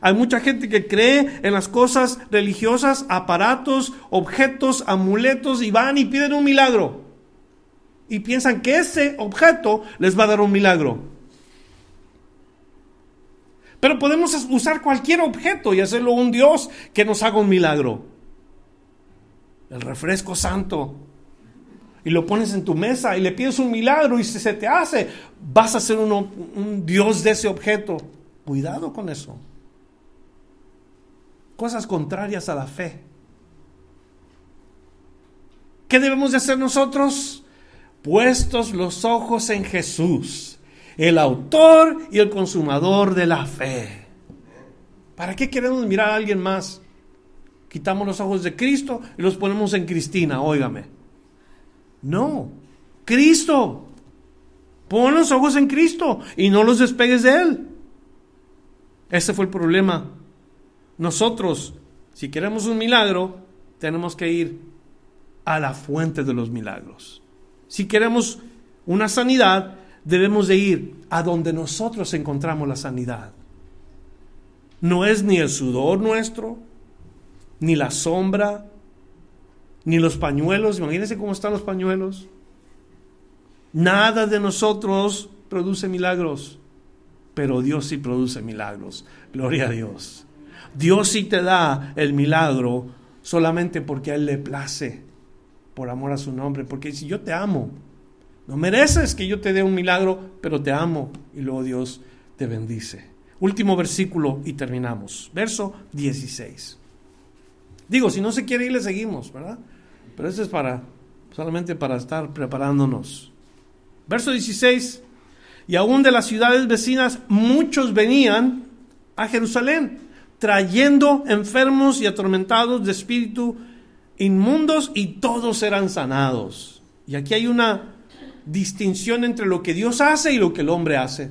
Hay mucha gente que cree en las cosas religiosas, aparatos, objetos, amuletos y van y piden un milagro y piensan que ese objeto les va a dar un milagro. Pero podemos usar cualquier objeto y hacerlo un Dios que nos haga un milagro. El refresco santo. Y lo pones en tu mesa y le pides un milagro y si se te hace, vas a ser un Dios de ese objeto. Cuidado con eso. Cosas contrarias a la fe. ¿Qué debemos de hacer nosotros? Puestos los ojos en Jesús, el autor y el consumador de la fe. ¿Para qué queremos mirar a alguien más? Quitamos los ojos de Cristo y los ponemos en Cristina, óigame. No, Cristo. Pon los ojos en Cristo y no los despegues de Él. Ese fue el problema. Nosotros, si queremos un milagro, tenemos que ir a la fuente de los milagros. Si queremos una sanidad, debemos de ir a donde nosotros encontramos la sanidad. No es ni el sudor nuestro, ni la sombra, ni los pañuelos. Imagínense cómo están los pañuelos. Nada de nosotros produce milagros, pero Dios sí produce milagros. Gloria a Dios. Dios sí te da el milagro solamente porque a Él le place, por amor a su nombre. Porque si yo te amo, no mereces que yo te dé un milagro, pero te amo y luego Dios te bendice. Último versículo y terminamos. Verso 16. Digo, si no se quiere ir, le seguimos, ¿verdad? Pero eso es para, solamente para estar preparándonos. Verso 16. Y aún de las ciudades vecinas muchos venían a Jerusalén, trayendo enfermos y atormentados de espíritu inmundos y todos eran sanados. Y aquí hay una distinción entre lo que Dios hace y lo que el hombre hace.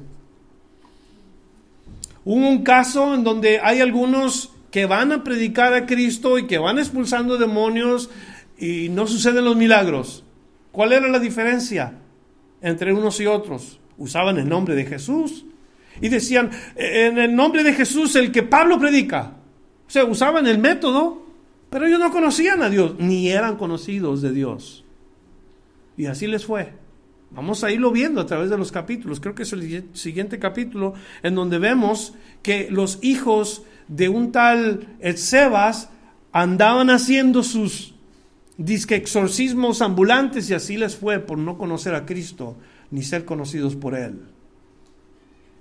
Hubo un caso en donde hay algunos que van a predicar a Cristo y que van expulsando demonios y no suceden los milagros. ¿Cuál era la diferencia entre unos y otros? Usaban el nombre de Jesús y decían, en el nombre de Jesús el que Pablo predica. O sea, usaban el método, pero ellos no conocían a Dios, ni eran conocidos de Dios. Y así les fue. Vamos a irlo viendo a través de los capítulos. Creo que es el siguiente capítulo en donde vemos que los hijos de un tal Sebas andaban haciendo sus disque exorcismos ambulantes y así les fue por no conocer a Cristo ni ser conocidos por Él.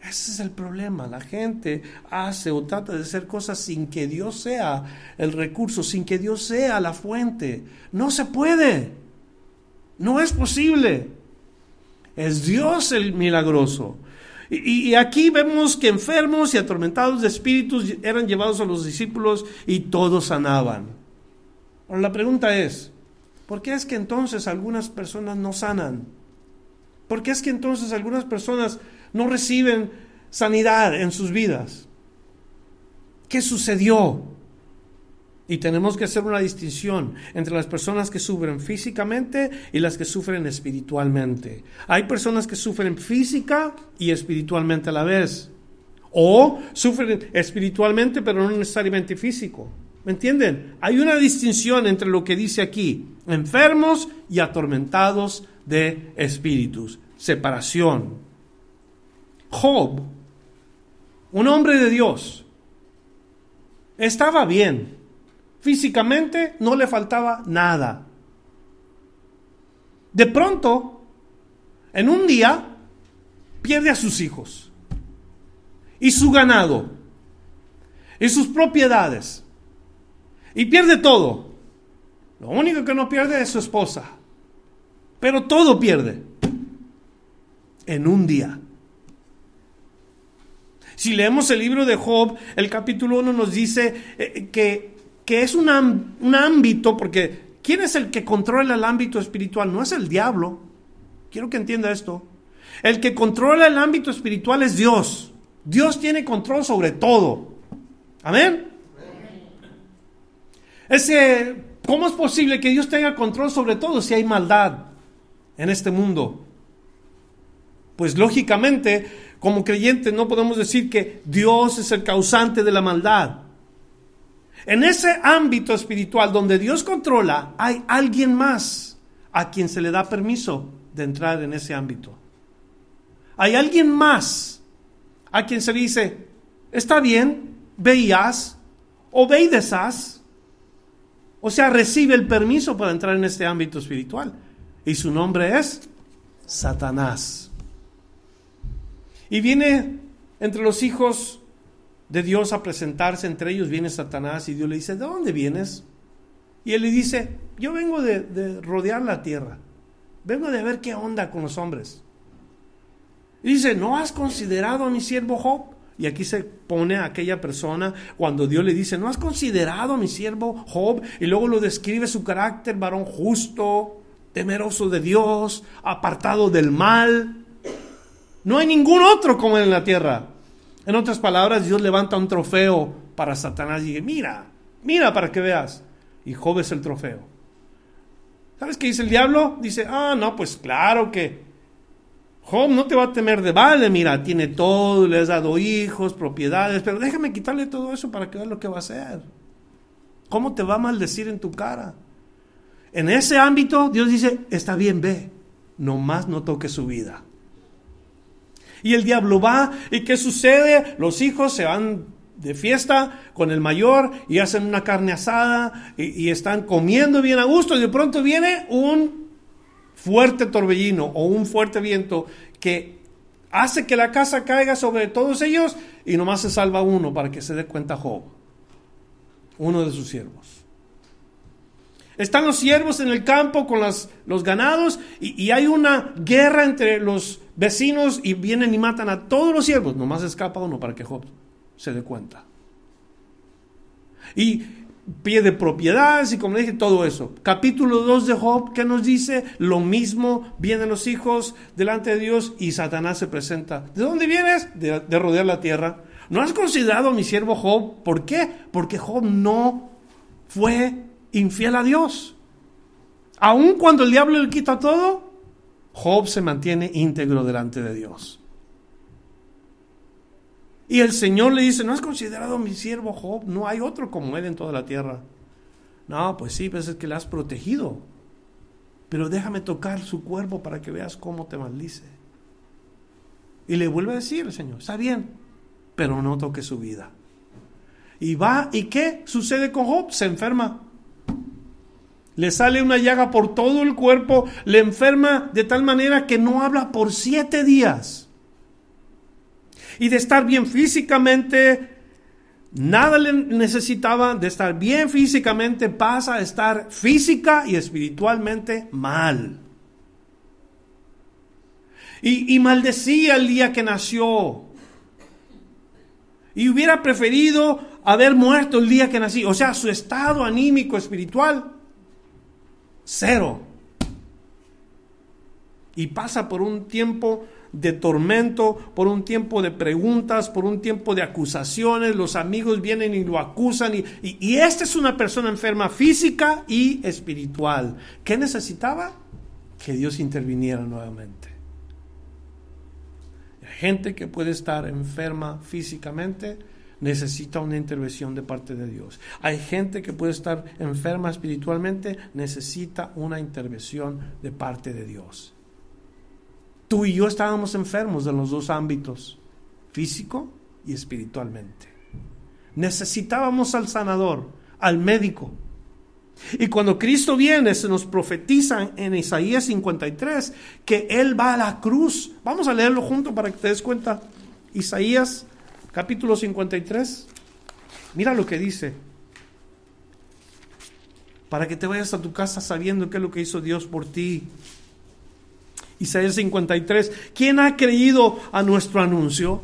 Ese es el problema. La gente hace o trata de hacer cosas sin que Dios sea el recurso, sin que Dios sea la fuente. No se puede. No es posible. Es Dios el milagroso. Y, aquí vemos que enfermos y atormentados de espíritus eran llevados a los discípulos y todos sanaban. La pregunta es, ¿por qué es que entonces algunas personas no sanan? ¿Por qué es que entonces algunas personas no reciben sanidad en sus vidas? ¿Qué sucedió? Y tenemos que hacer una distinción entre las personas que sufren físicamente y las que sufren espiritualmente. Hay personas que sufren física y espiritualmente a la vez. O sufren espiritualmente pero no necesariamente físico. ¿Me entienden? Hay una distinción entre lo que dice aquí, enfermos y atormentados de espíritus. Separación. Job, un hombre de Dios, estaba bien Físicamente no le faltaba nada. De pronto, en un día, pierde a sus hijos y su ganado y sus propiedades y pierde todo. Lo único que no pierde es su esposa, pero todo pierde en un día. Si leemos el libro de Job, el capítulo 1 nos dice eh, que que es un, un ámbito, porque ¿quién es el que controla el ámbito espiritual? No es el diablo. Quiero que entienda esto. El que controla el ámbito espiritual es Dios. Dios tiene control sobre todo. Amén. Ese, ¿Cómo es posible que Dios tenga control sobre todo si hay maldad en este mundo? Pues lógicamente, como creyentes, no podemos decir que Dios es el causante de la maldad. En ese ámbito espiritual donde Dios controla, hay alguien más a quien se le da permiso de entrar en ese ámbito. Hay alguien más a quien se dice, está bien, veías o ve y O sea, recibe el permiso para entrar en este ámbito espiritual. Y su nombre es Satanás. Y viene entre los hijos de Dios a presentarse, entre ellos viene Satanás y Dios le dice, ¿de dónde vienes? Y él le dice, yo vengo de, rodear la tierra, vengo de ver qué onda con los hombres. Y dice, ¿no has considerado a mi siervo Job? Y aquí se pone a aquella persona cuando Dios le dice, ¿no has considerado a mi siervo Job? Y luego lo describe su carácter, varón justo, temeroso de Dios, apartado del mal. No hay ningún otro como él en la tierra. En otras palabras, Dios levanta un trofeo para Satanás y dice, mira, mira para que veas. Y Job es el trofeo. ¿Sabes qué dice el diablo? Dice, ah, no, pues claro que Job no te va a temer de vale, mira, tiene todo, le has dado hijos, propiedades, pero déjame quitarle todo eso para que veas lo que va a hacer. ¿Cómo te va a maldecir en tu cara? En ese ámbito, Dios dice, está bien, ve, nomás no toque su vida. Y el diablo va, ¿y qué sucede? Los hijos se van de fiesta con el mayor y hacen una carne asada y, están comiendo bien a gusto y de pronto viene un fuerte torbellino o un fuerte viento que hace que la casa caiga sobre todos ellos y nomás se salva uno para que se dé cuenta Job, uno de sus siervos. Están los siervos en el campo con los ganados y, hay una guerra entre los vecinos y vienen y matan a todos los siervos. Nomás escapa uno para que Job se dé cuenta. Y pide propiedades y como dije, todo eso. Capítulo 2 de Job, ¿qué nos dice? Lo mismo, vienen los hijos delante de Dios y Satanás se presenta. ¿De dónde vienes? De, de rodear la tierra. ¿No has considerado a mi siervo Job? ¿Por qué? Porque Job no fue infiel a Dios. Aun cuando el diablo le quita todo, Job se mantiene íntegro delante de Dios. Y el Señor le dice, ¿no has considerado mi siervo Job? No hay otro como él en toda la tierra. No, pues sí, pues es que le has protegido. Pero déjame tocar su cuerpo para que veas cómo te maldice. Y le vuelve a decir el Señor, está bien, pero no toque su vida. Y va, ¿y qué sucede con Job? Se enferma. Le sale una llaga por todo el cuerpo, le enferma de tal manera que no habla por siete días. Y de estar bien físicamente, nada le necesitaba, de estar bien físicamente pasa a estar física y espiritualmente mal. Y, y maldecía el día que nació. Y hubiera preferido haber muerto el día que nací. O sea, su estado anímico espiritual Cero. Y pasa por un tiempo de tormento, por un tiempo de preguntas, por un tiempo de acusaciones, los amigos vienen y lo acusan y, y, esta es una persona enferma física y espiritual. ¿Qué necesitaba? Que Dios interviniera nuevamente. Hay gente que puede estar enferma físicamente, necesita una intervención de parte de Dios. Hay gente que puede estar enferma espiritualmente, necesita una intervención de parte de Dios. Tú y yo estábamos enfermos en los dos ámbitos, físico y espiritualmente. Necesitábamos al sanador, al médico. Y cuando Cristo viene, se nos profetiza en Isaías 53 que Él va a la cruz. Vamos a leerlo junto para que te des cuenta. Isaías capítulo 53. Mira lo que dice. Para que te vayas a tu casa sabiendo qué es lo que hizo Dios por ti. Isaías 53. ¿Quién ha creído a nuestro anuncio?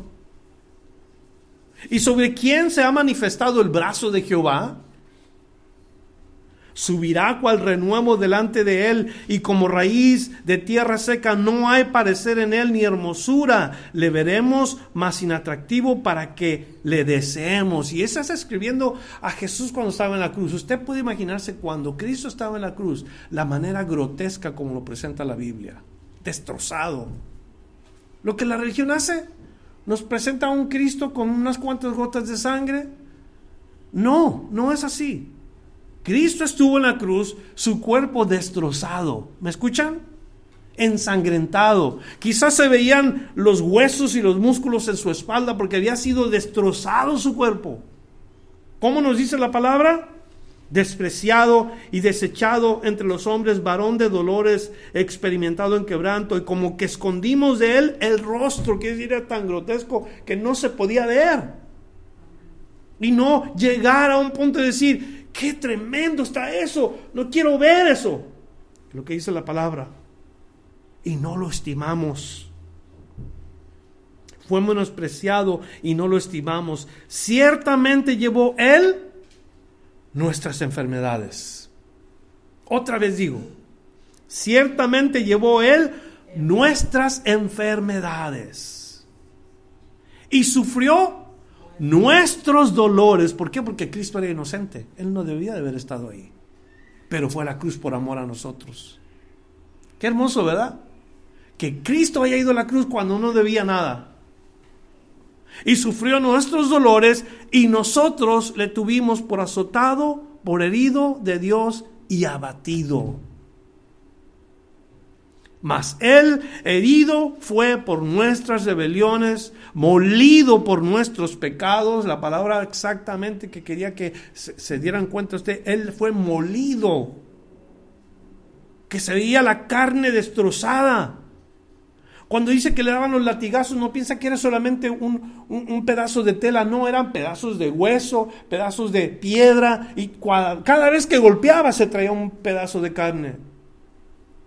¿Y sobre quién se ha manifestado el brazo de Jehová? Subirá cual renuevo delante de él, y como raíz de tierra seca no hay parecer en él ni hermosura, le veremos más inatractivo para que le deseemos. Y eso está escribiendo a Jesús cuando estaba en la cruz. Usted puede imaginarse cuando Cristo estaba en la cruz, la manera grotesca como lo presenta la Biblia, destrozado. Lo que la religión hace, nos presenta a un Cristo con unas cuantas gotas de sangre. No, no es así. Cristo estuvo en la cruz, su cuerpo destrozado. ¿Me escuchan? Ensangrentado. Quizás se veían los huesos y los músculos en su espalda porque había sido destrozado su cuerpo. ¿Cómo nos dice la palabra? despreciado y desechado entre los hombres, varón de dolores, experimentado en quebranto, y como que escondimos de él el rostro, que era tan grotesco que no se podía ver. Y no llegar a un punto de decir, qué tremendo está eso, no quiero ver eso. Lo que dice la palabra. Y no lo estimamos. Fue menospreciado y no lo estimamos. Ciertamente llevó Él nuestras enfermedades. Otra vez digo, ciertamente llevó Él nuestras enfermedades. Y sufrió nuestros dolores. ¿Por qué? Porque Cristo era inocente. Él no debía de haber estado ahí. Pero fue a la cruz por amor a nosotros. Qué hermoso, ¿verdad? que Cristo haya ido a la cruz cuando no debía nada. Y sufrió nuestros dolores y nosotros le tuvimos por azotado, por herido de Dios y abatido. Mas él herido fue por nuestras rebeliones, molido por nuestros pecados. La palabra exactamente que quería que se, dieran cuenta usted, él fue molido. Que se veía la carne destrozada. Cuando dice que le daban los latigazos, no piensa que era solamente un, un, pedazo de tela, no, eran pedazos de hueso, pedazos de piedra, y cada vez que golpeaba se traía un pedazo de carne.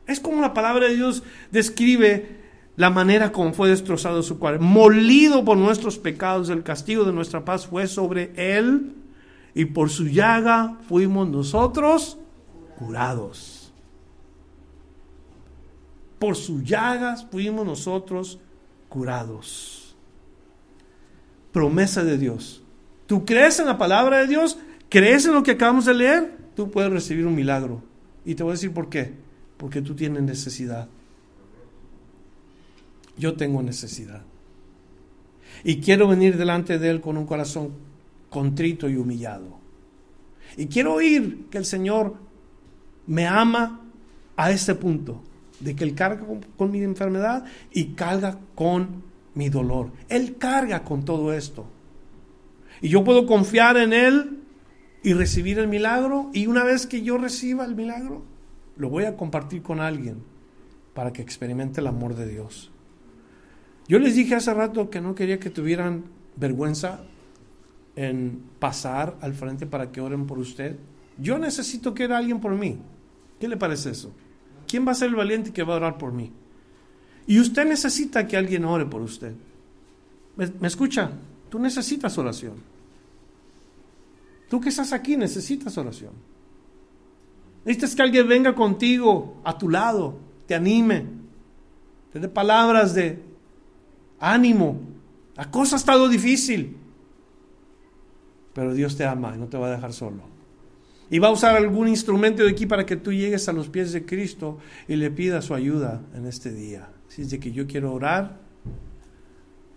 Es como la palabra de Dios describe la manera como fue destrozado su cuerpo. Molido por nuestros pecados, el castigo de nuestra paz fue sobre él y por su llaga fuimos nosotros curados. Por sus llagas fuimos nosotros curados. Promesa de Dios. ¿Tú crees en la palabra de Dios? ¿Crees en lo que acabamos de leer? Tú puedes recibir un milagro. Y te voy a decir por qué porque tú tienes necesidad. Yo tengo necesidad. Y quiero venir delante de Él con un corazón contrito y humillado. Y quiero oír que el Señor me ama a ese punto, de que Él carga con, mi enfermedad y carga con mi dolor. Él carga con todo esto. Y yo puedo confiar en Él y recibir el milagro. Y una vez que yo reciba el milagro, lo voy a compartir con alguien para que experimente el amor de Dios. Yo les dije hace rato que no quería que tuvieran vergüenza en pasar al frente para que oren por usted. Yo necesito que era alguien por mí. ¿Qué le parece eso? ¿Quién va a ser el valiente que va a orar por mí? Y usted necesita que alguien ore por usted. ¿Me, me escucha? Tú necesitas oración. Tú que estás aquí necesitas oración. Necesitas que alguien venga contigo, a tu lado, te anime, te dé palabras de ánimo. La cosa ha estado difícil, pero Dios te ama y no te va a dejar solo. Y va a usar algún instrumento de aquí para que tú llegues a los pies de Cristo y le pidas su ayuda en este día. Así es de que yo quiero orar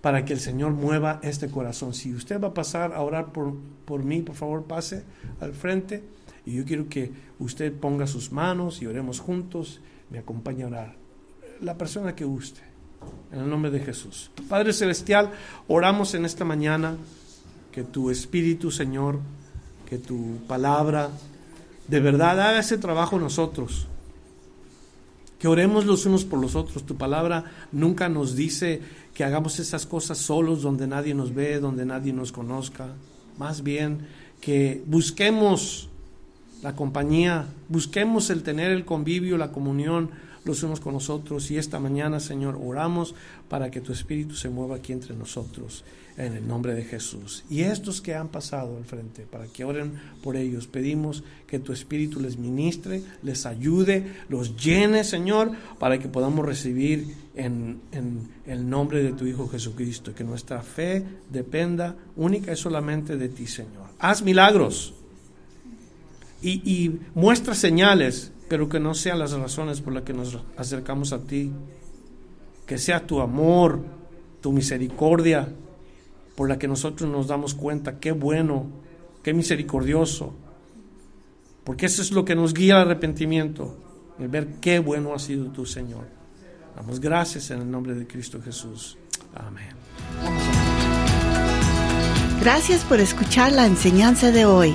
para que el Señor mueva este corazón. Si usted va a pasar a orar por, por mí, por favor pase al frente. Y yo quiero que usted ponga sus manos y oremos juntos, me acompañe a orar. La persona que guste, en el nombre de Jesús. Padre Celestial, oramos en esta mañana que tu Espíritu, Señor, que tu palabra de verdad haga ese trabajo nosotros. Que oremos los unos por los otros. Tu palabra nunca nos dice que hagamos esas cosas solos donde nadie nos ve, donde nadie nos conozca. Más bien que busquemos la compañía, busquemos el tener el convivio, la comunión los unos con los otros. Y esta mañana, Señor, oramos para que tu Espíritu se mueva aquí entre nosotros, en el nombre de Jesús. Y estos que han pasado al frente, para que oren por ellos, pedimos que tu Espíritu les ministre, les ayude, los llene, Señor, para que podamos recibir en, en el nombre de tu Hijo Jesucristo, que nuestra fe dependa única y solamente de ti, Señor. Haz milagros y, muestra señales, pero que no sean las razones por las que nos acercamos a ti. Que sea tu amor, tu misericordia, por la que nosotros nos damos cuenta, qué bueno, qué misericordioso. Porque eso es lo que nos guía al arrepentimiento, el ver qué bueno ha sido tu Señor. Damos gracias en el nombre de Cristo Jesús. Amén. Gracias por escuchar la enseñanza de hoy.